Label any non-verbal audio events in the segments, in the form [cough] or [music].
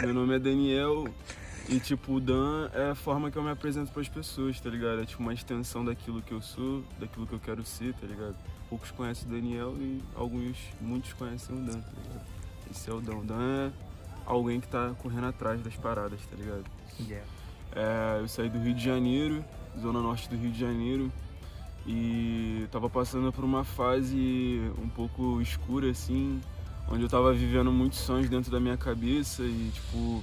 Meu nome é Daniel e, tipo, o Dan é a forma que eu me apresento para as pessoas, tá ligado? É tipo uma extensão daquilo que eu sou, daquilo que eu quero ser, tá ligado? Poucos conhecem o Daniel e alguns, muitos conhecem o Dan, tá ligado? Esse é o Dan. O Dan é alguém que tá correndo atrás das paradas, tá ligado? Yeah. É, eu saí do Rio de Janeiro, zona norte do Rio de Janeiro, e tava passando por uma fase um pouco escura, assim, onde eu tava vivendo muitos sonhos dentro da minha cabeça e, tipo,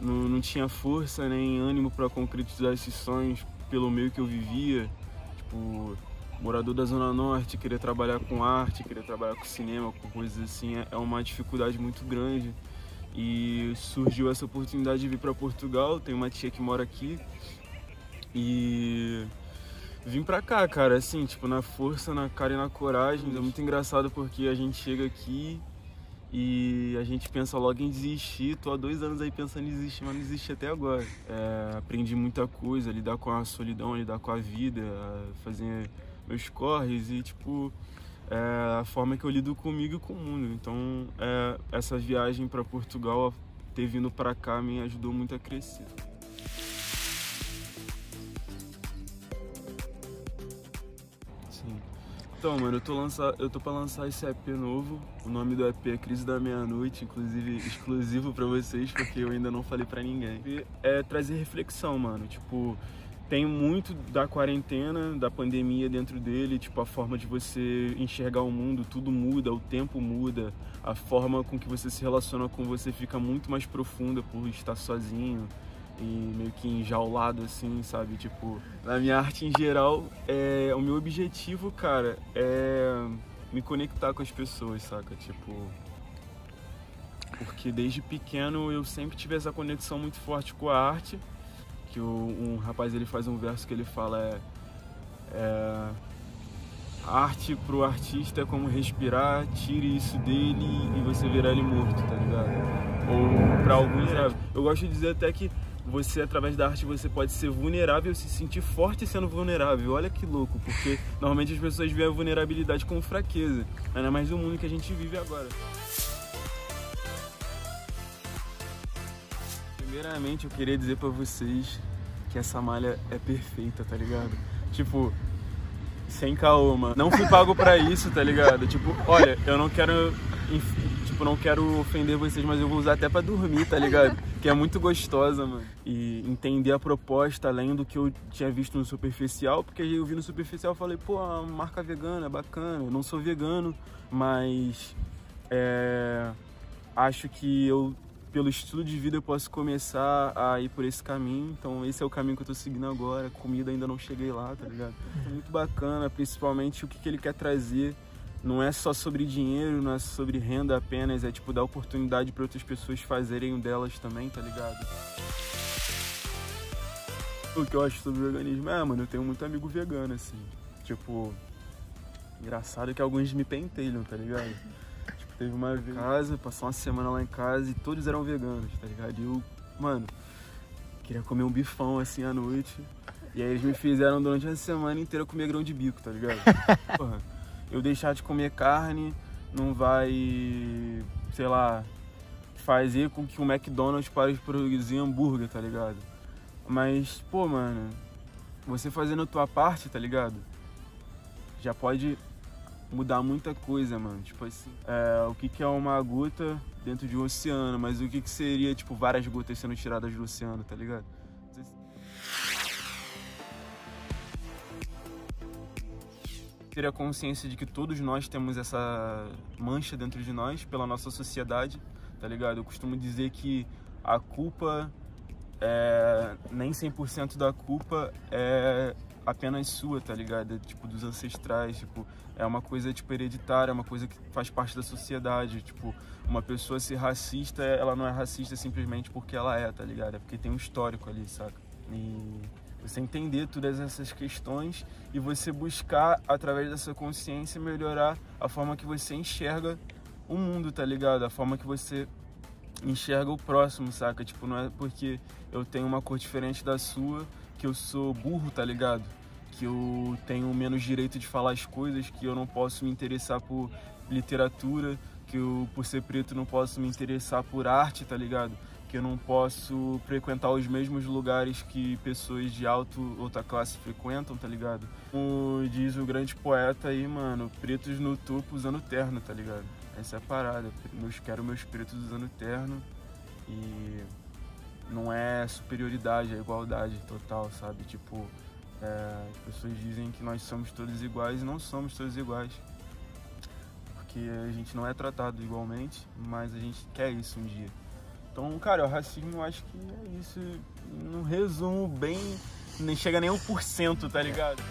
não, não tinha força nem ânimo para concretizar esses sonhos pelo meio que eu vivia. Tipo, morador da Zona Norte, querer trabalhar com arte, querer trabalhar com cinema, com coisas assim, é, é uma dificuldade muito grande. E surgiu essa oportunidade de vir para Portugal, tem uma tia que mora aqui. E vim pra cá, cara, assim, tipo, na força, na cara e na coragem. É muito engraçado porque a gente chega aqui e a gente pensa logo em desistir. Tô há dois anos aí pensando em desistir, mas não desisti até agora. É, aprendi muita coisa, lidar com a solidão, lidar com a vida, fazer meus corres e, tipo, é a forma que eu lido comigo e com o mundo. Então, é, essa viagem para Portugal, ter vindo para cá, me ajudou muito a crescer. Então, mano, eu tô, lança... eu tô pra lançar esse EP novo. O nome do EP é Crise da Meia-Noite, inclusive exclusivo pra vocês, porque eu ainda não falei pra ninguém. E é trazer reflexão, mano. Tipo, tem muito da quarentena, da pandemia dentro dele, tipo, a forma de você enxergar o mundo, tudo muda, o tempo muda, a forma com que você se relaciona com você fica muito mais profunda por estar sozinho e meio que enjaulado assim, sabe? Tipo, na minha arte em geral, é, o meu objetivo, cara, é me conectar com as pessoas, saca? Tipo, porque desde pequeno eu sempre tive essa conexão muito forte com a arte, que o, um rapaz ele faz um verso que ele fala é, é arte pro artista é como respirar, tire isso dele e você verá ele morto, tá ligado? Ou pra alguns, eu gosto de dizer até que você através da arte você pode ser vulnerável, se sentir forte sendo vulnerável. Olha que louco, porque normalmente as pessoas veem a vulnerabilidade como fraqueza, ainda mais no mundo que a gente vive agora. Primeiramente, eu queria dizer para vocês que essa malha é perfeita, tá ligado? Tipo, sem caô, mano. Não fui pago para isso, tá ligado? Tipo, olha, eu não quero tipo, não quero ofender vocês, mas eu vou usar até para dormir, tá ligado? Que é muito gostosa, mano. E entender a proposta além do que eu tinha visto no superficial, porque eu vi no superficial e falei, pô, a marca vegana é bacana. Eu não sou vegano, mas é, acho que eu pelo estilo de vida eu posso começar a ir por esse caminho. Então esse é o caminho que eu tô seguindo agora. Comida ainda não cheguei lá, tá ligado? Muito bacana, principalmente o que, que ele quer trazer não é só sobre dinheiro, não é sobre renda apenas, é tipo dar oportunidade para outras pessoas fazerem o delas também, tá ligado? O que eu acho sobre o veganismo é, mano, eu tenho muito amigo vegano, assim. Tipo, engraçado que alguns me pentelham, tá ligado? [laughs] tipo, teve uma vez casa, passou uma semana lá em casa e todos eram veganos, tá ligado? E eu, mano, queria comer um bifão assim à noite. E aí eles me fizeram durante a semana inteira comer grão de bico, tá ligado? [laughs] Porra eu deixar de comer carne não vai, sei lá, fazer com que o McDonald's pare de produzir hambúrguer, tá ligado? Mas, pô, mano, você fazendo a tua parte, tá ligado? Já pode mudar muita coisa, mano. Tipo assim, é, o que, que é uma gota dentro de um oceano, mas o que, que seria, tipo, várias gotas sendo tiradas do oceano, tá ligado? Ter a consciência de que todos nós temos essa mancha dentro de nós pela nossa sociedade, tá ligado? Eu costumo dizer que a culpa é, nem 100% da culpa é apenas sua, tá ligado? É, tipo dos ancestrais, tipo, é uma coisa tipo hereditária, é uma coisa que faz parte da sociedade, tipo, uma pessoa ser racista, ela não é racista simplesmente porque ela é, tá ligado? É porque tem um histórico ali, saca? E você entender todas essas questões e você buscar, através dessa consciência, melhorar a forma que você enxerga o mundo, tá ligado? A forma que você enxerga o próximo, saca? Tipo, não é porque eu tenho uma cor diferente da sua que eu sou burro, tá ligado? Que eu tenho menos direito de falar as coisas, que eu não posso me interessar por literatura, que eu, por ser preto, não posso me interessar por arte, tá ligado? Que eu não posso frequentar os mesmos lugares que pessoas de alto outra classe frequentam, tá ligado? Como diz o grande poeta aí, mano, pretos no topo usando terno, tá ligado? Essa é a parada. Eu quero meus pretos usando terno e não é superioridade, é igualdade total, sabe? Tipo, é, as pessoas dizem que nós somos todos iguais e não somos todos iguais porque a gente não é tratado igualmente, mas a gente quer isso um dia. Então, cara, o racismo eu acho que é isso. Num resumo bem. Nem chega nem 1%, tá ligado?